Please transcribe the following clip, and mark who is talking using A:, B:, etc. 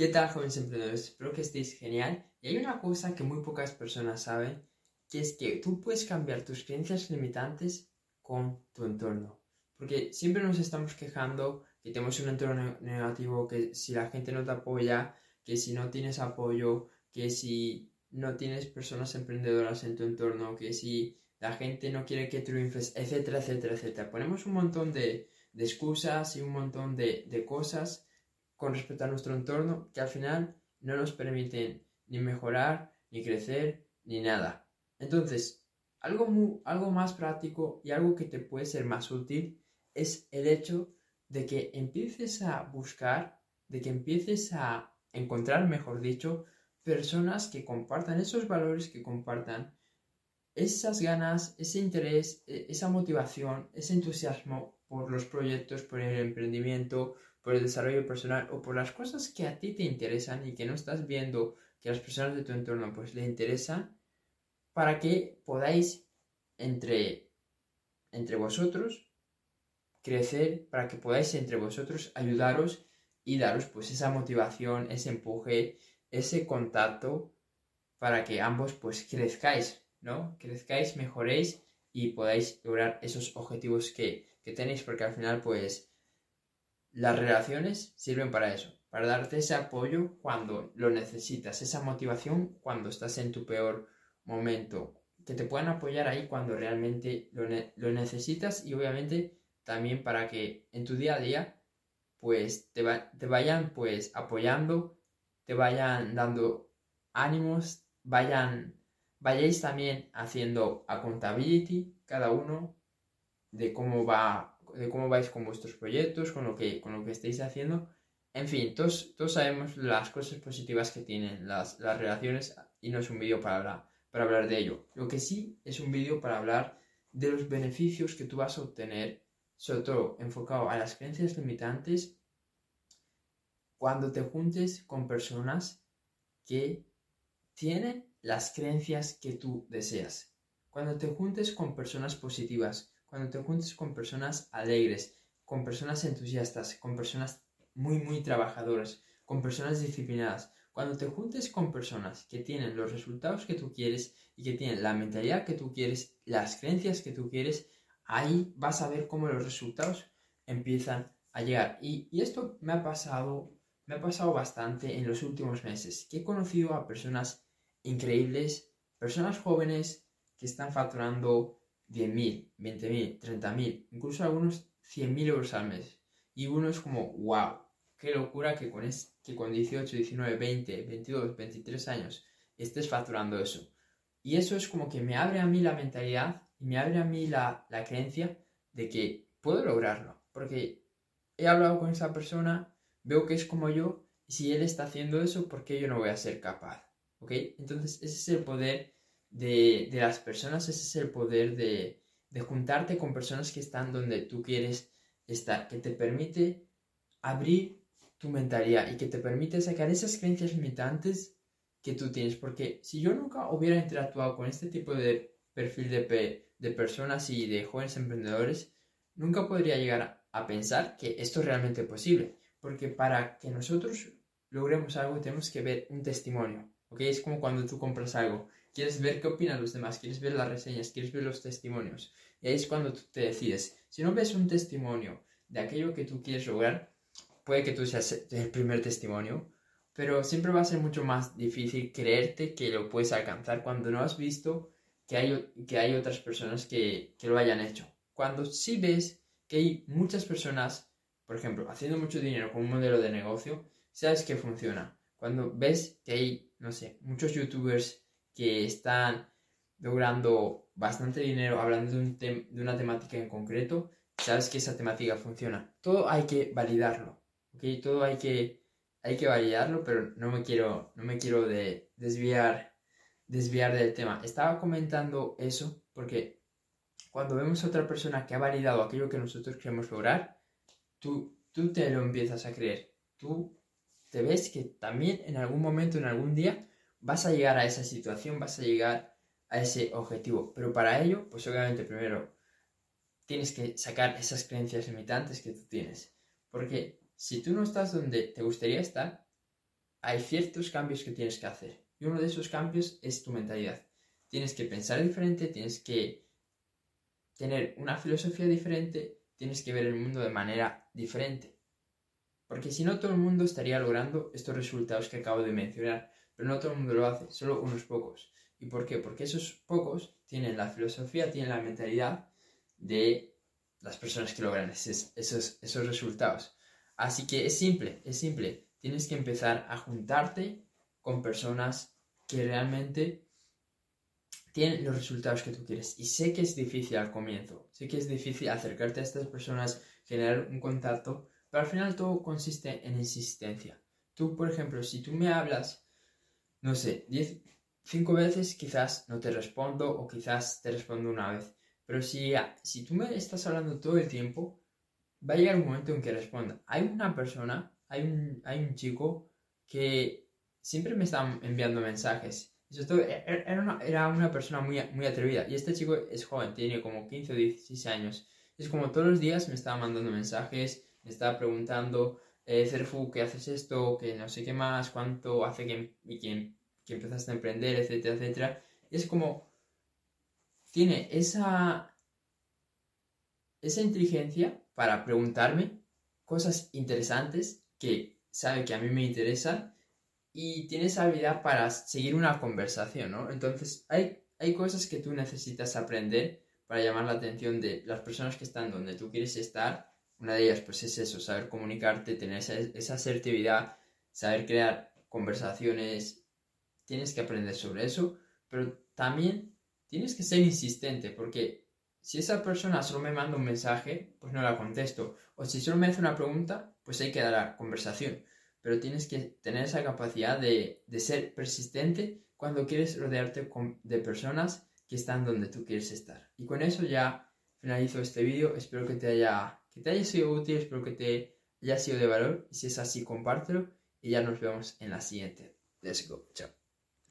A: ¿Qué tal, jóvenes emprendedores? Espero que estéis genial. Y hay una cosa que muy pocas personas saben, que es que tú puedes cambiar tus creencias limitantes con tu entorno. Porque siempre nos estamos quejando que tenemos un entorno negativo, que si la gente no te apoya, que si no tienes apoyo, que si no tienes personas emprendedoras en tu entorno, que si la gente no quiere que triunfes, etcétera, etcétera, etcétera. Ponemos un montón de, excusas y un montón de, de cosas con respecto a nuestro entorno que al final no nos permiten ni mejorar, ni crecer, ni nada. Entonces, algo, algo más práctico y algo que te puede ser más útil es el hecho de que empieces a buscar, de que empieces a encontrar, mejor dicho, personas que compartan esos valores, que compartan esas ganas, ese interés, e, esa motivación, ese entusiasmo por los proyectos, por el emprendimiento, por el desarrollo personal o por las cosas que a ti te interesan y que no estás viendo que a las personas de tu entorno pues le interesan, para que podáis entre, entre vosotros crecer, para que podáis entre vosotros ayudaros y daros pues esa motivación, ese empuje, ese contacto para que ambos pues crezcáis, ¿no? Crezcáis, mejoréis y podáis lograr esos objetivos que, que tenéis porque al final pues las relaciones sirven para eso, para darte ese apoyo cuando lo necesitas, esa motivación cuando estás en tu peor momento, que te puedan apoyar ahí cuando realmente lo, necesitas y obviamente también para que en tu día a día pues te, te vayan pues apoyando, te vayan dando ánimos, vayan, vayáis también haciendo accountability cada uno de cómo va de cómo vais con vuestros proyectos, con lo que, con lo que estáis haciendo. En fin, todos, todos sabemos las cosas positivas que tienen las, las relaciones y no es un vídeo para hablar, para hablar de ello. Lo que sí es un vídeo para hablar de los beneficios que tú vas a obtener, sobre todo enfocado a las creencias limitantes, cuando te juntes con personas que tienen las creencias que tú deseas. Cuando te juntes con personas positivas, cuando te juntes con personas alegres, con personas entusiastas, con personas muy, muy trabajadoras, con personas disciplinadas, cuando te juntes con personas que tienen los resultados que tú quieres y que tienen la mentalidad que tú quieres, las creencias que tú quieres, ahí vas a ver cómo los resultados empiezan a llegar. Y, y esto me ha pasado, me ha pasado bastante en los últimos meses, que he conocido a personas increíbles, personas jóvenes que están facturando 10.000, 20.000, 30.000, incluso algunos 100.000 euros al mes. Y uno es como, wow, qué locura que con, es, que con 18, 19, 20, 22, 23 años estés facturando eso. Y eso es como que me abre a mí la mentalidad y me abre a mí la, la creencia de que puedo lograrlo. Porque he hablado con esa persona, veo que es como yo, y si él está haciendo eso, ¿por qué yo no voy a ser capaz? ¿Ok? Entonces ese es el poder de, las personas, ese es el poder de, juntarte con personas que están donde tú quieres estar, que te permite abrir tu mentalidad y que te permite sacar esas creencias limitantes que tú tienes. Porque si yo nunca hubiera interactuado con este tipo de perfil de, de personas y de jóvenes emprendedores, nunca podría llegar a pensar que esto es realmente posible. Porque para que nosotros logremos algo tenemos que ver un testimonio. ¿ok? Es como cuando tú compras algo quieres ver qué opinan los demás, quieres ver las reseñas, quieres ver los testimonios. Y ahí es cuando tú te decides. Si no ves un testimonio de aquello que tú quieres lograr, puede que tú seas el primer testimonio, pero siempre va a ser mucho más difícil creerte que lo puedes alcanzar cuando no has visto que hay, que hay otras personas que, que lo hayan hecho. Cuando sí ves que hay muchas personas, por ejemplo, haciendo mucho dinero con un modelo de negocio, sabes que funciona. Cuando ves que hay, no sé, muchos youtubers que están logrando bastante dinero hablando de, una temática en concreto, sabes que esa temática funciona. Todo hay que validarlo, ¿ok? Todo hay que, hay que validarlo, pero no me quiero, no me quiero de desviar, desviar del tema. Estaba comentando eso porque cuando vemos a otra persona que ha validado aquello que nosotros queremos lograr, tú, tú te lo empiezas a creer. Tú te ves que también en algún momento, en algún día, vas a llegar a esa situación, vas a llegar a ese objetivo. Pero para ello, pues obviamente primero tienes que sacar esas creencias limitantes que tú tienes. Porque si tú no estás donde te gustaría estar, hay ciertos cambios que tienes que hacer. Y uno de esos cambios es tu mentalidad. Tienes que pensar diferente, tienes que tener una filosofía diferente, tienes que ver el mundo de manera diferente. Porque si no, todo el mundo estaría logrando estos resultados que acabo de mencionar. Pero no todo el mundo lo hace, solo unos pocos. ¿Y por qué? Porque esos pocos tienen la filosofía, tienen la mentalidad de las personas que logran esos, esos, resultados. Así que es simple, es simple. Tienes que empezar a juntarte con personas que realmente tienen los resultados que tú quieres. Y sé que es difícil al comienzo, sé que es difícil acercarte a estas personas, generar un contacto, pero al final todo consiste en insistencia. Tú, por ejemplo, si tú me hablas, no sé, 10, 5 veces, quizás no te respondo o quizás te respondo una vez. Pero si, si tú me estás hablando todo el tiempo, va a llegar un momento en que responda. Hay una persona, hay un, hay un chico que siempre me está enviando mensajes. E, e, era, una, era una persona muy, muy atrevida. Y este chico es joven, tiene como 15 o 16 años. Es como todos los días me estaba mandando mensajes, me estaba preguntando, eh, ¿qué haces esto? Que no sé qué más, cuánto hace que, que, que empezaste a emprender, etcétera, etcétera. Es como, tiene esa, esa inteligencia para preguntarme cosas interesantes que sabe que a mí me interesan y tiene esa habilidad para seguir una conversación, ¿no? Entonces, hay, hay cosas que tú necesitas aprender para llamar la atención de las personas que están donde tú quieres estar. Una de ellas, pues es eso, saber comunicarte, tener esa, esa asertividad, saber crear conversaciones. Tienes que aprender sobre eso, pero también tienes que ser insistente, porque si esa persona solo me manda un mensaje, pues no la contesto. O si solo me hace una pregunta, pues hay que dar la conversación. Pero tienes que tener esa capacidad de, ser persistente cuando quieres rodearte de personas que están donde tú quieres estar. Y con eso ya finalizo este vídeo. Espero que te haya, que te haya sido útil, espero que te haya sido de valor. Y si es así, compártelo. Y ya nos vemos en la siguiente. Let's go. Chao.